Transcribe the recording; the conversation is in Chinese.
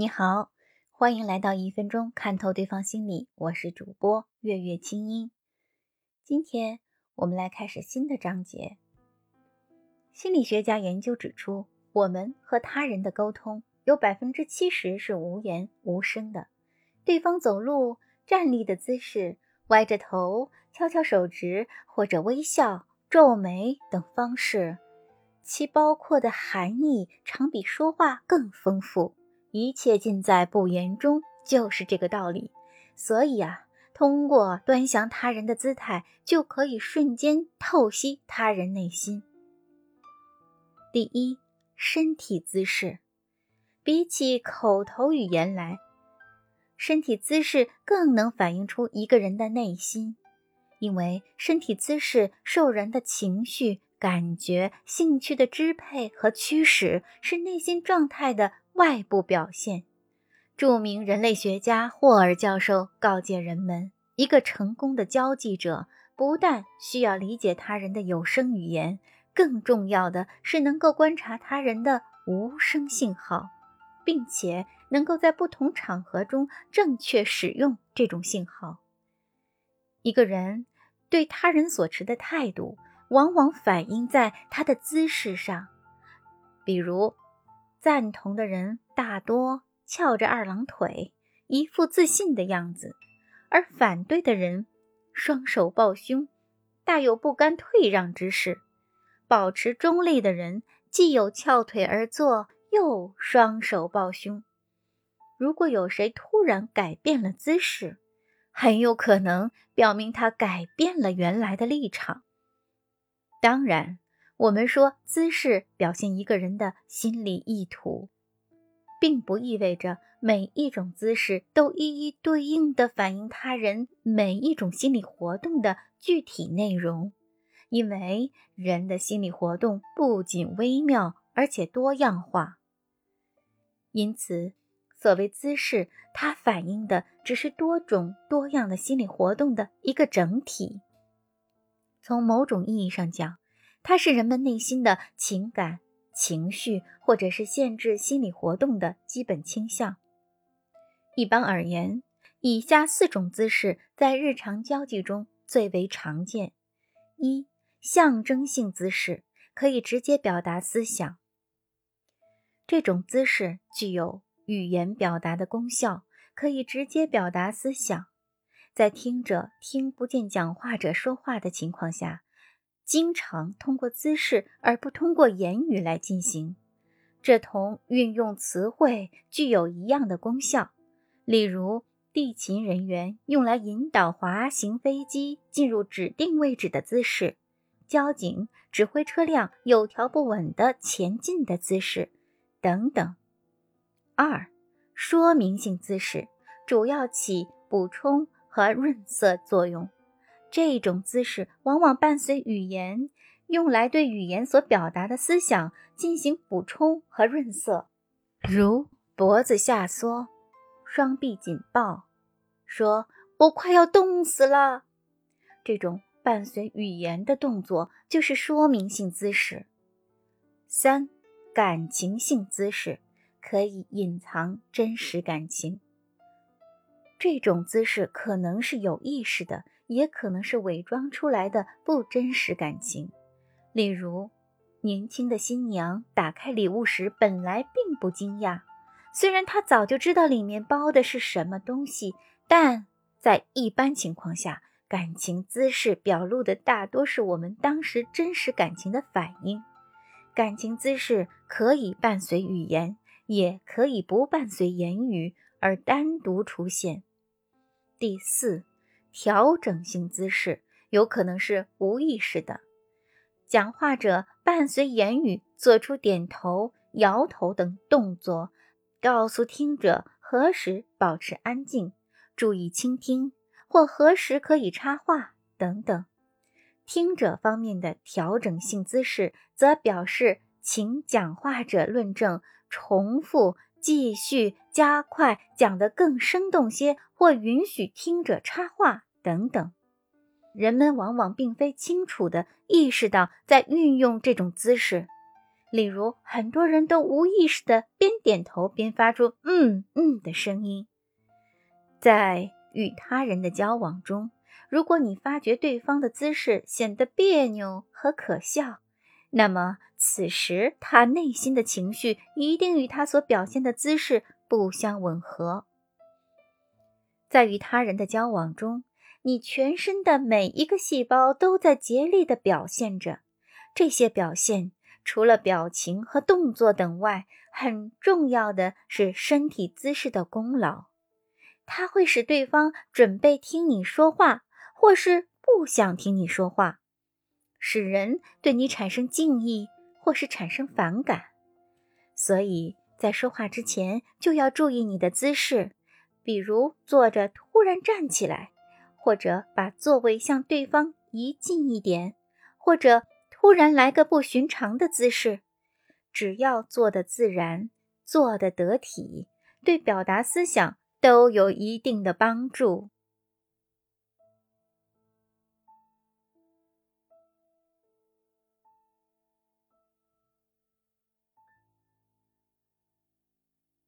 你好，欢迎来到一分钟看透对方心理，我是主播月月清音。今天我们来开始新的章节。心理学家研究指出，我们和他人的沟通有百分之七十是无言无声的。对方走路、站立的姿势、歪着头、敲敲手指或者微笑、皱眉等方式，其包括的含义常比说话更丰富。一切尽在不言中，就是这个道理。所以啊，通过端详他人的姿态，就可以瞬间透析他人内心。第一，身体姿势，比起口头语言来，身体姿势更能反映出一个人的内心，因为身体姿势受人的情绪、感觉、兴趣的支配和驱使，是内心状态的。外部表现，著名人类学家霍尔教授告诫人们：一个成功的交际者，不但需要理解他人的有声语言，更重要的是能够观察他人的无声信号，并且能够在不同场合中正确使用这种信号。一个人对他人所持的态度，往往反映在他的姿势上，比如。赞同的人大多翘着二郎腿，一副自信的样子；而反对的人双手抱胸，大有不甘退让之势。保持中立的人既有翘腿而坐，又双手抱胸。如果有谁突然改变了姿势，很有可能表明他改变了原来的立场。当然。我们说姿势表现一个人的心理意图，并不意味着每一种姿势都一一对应的反映他人每一种心理活动的具体内容，因为人的心理活动不仅微妙，而且多样化。因此，所谓姿势，它反映的只是多种多样的心理活动的一个整体。从某种意义上讲，它是人们内心的情感、情绪，或者是限制心理活动的基本倾向。一般而言，以下四种姿势在日常交际中最为常见：一、象征性姿势，可以直接表达思想。这种姿势具有语言表达的功效，可以直接表达思想。在听者听不见讲话者说话的情况下。经常通过姿势而不通过言语来进行，这同运用词汇具有一样的功效。例如，地勤人员用来引导滑行飞机进入指定位置的姿势；交警指挥车辆有条不紊地前进的姿势，等等。二、说明性姿势主要起补充和润色作用。这种姿势往往伴随语言，用来对语言所表达的思想进行补充和润色，如脖子下缩、双臂紧抱、说“我快要冻死了”这种伴随语言的动作，就是说明性姿势。三、感情性姿势可以隐藏真实感情，这种姿势可能是有意识的。也可能是伪装出来的不真实感情，例如，年轻的新娘打开礼物时本来并不惊讶，虽然她早就知道里面包的是什么东西，但在一般情况下，感情姿势表露的大多是我们当时真实感情的反应。感情姿势可以伴随语言，也可以不伴随言语而单独出现。第四。调整性姿势有可能是无意识的，讲话者伴随言语做出点头、摇头等动作，告诉听者何时保持安静、注意倾听，或何时可以插话等等。听者方面的调整性姿势，则表示请讲话者论证、重复、继续、加快讲得更生动些，或允许听者插话。等等，人们往往并非清楚地意识到在运用这种姿势，例如，很多人都无意识的边点头边发出“嗯嗯”的声音。在与他人的交往中，如果你发觉对方的姿势显得别扭和可笑，那么此时他内心的情绪一定与他所表现的姿势不相吻合。在与他人的交往中，你全身的每一个细胞都在竭力地表现着。这些表现除了表情和动作等外，很重要的是身体姿势的功劳。它会使对方准备听你说话，或是不想听你说话，使人对你产生敬意，或是产生反感。所以在说话之前就要注意你的姿势。比如坐着突然站起来，或者把座位向对方移近一点，或者突然来个不寻常的姿势，只要坐得自然，坐得得体，对表达思想都有一定的帮助。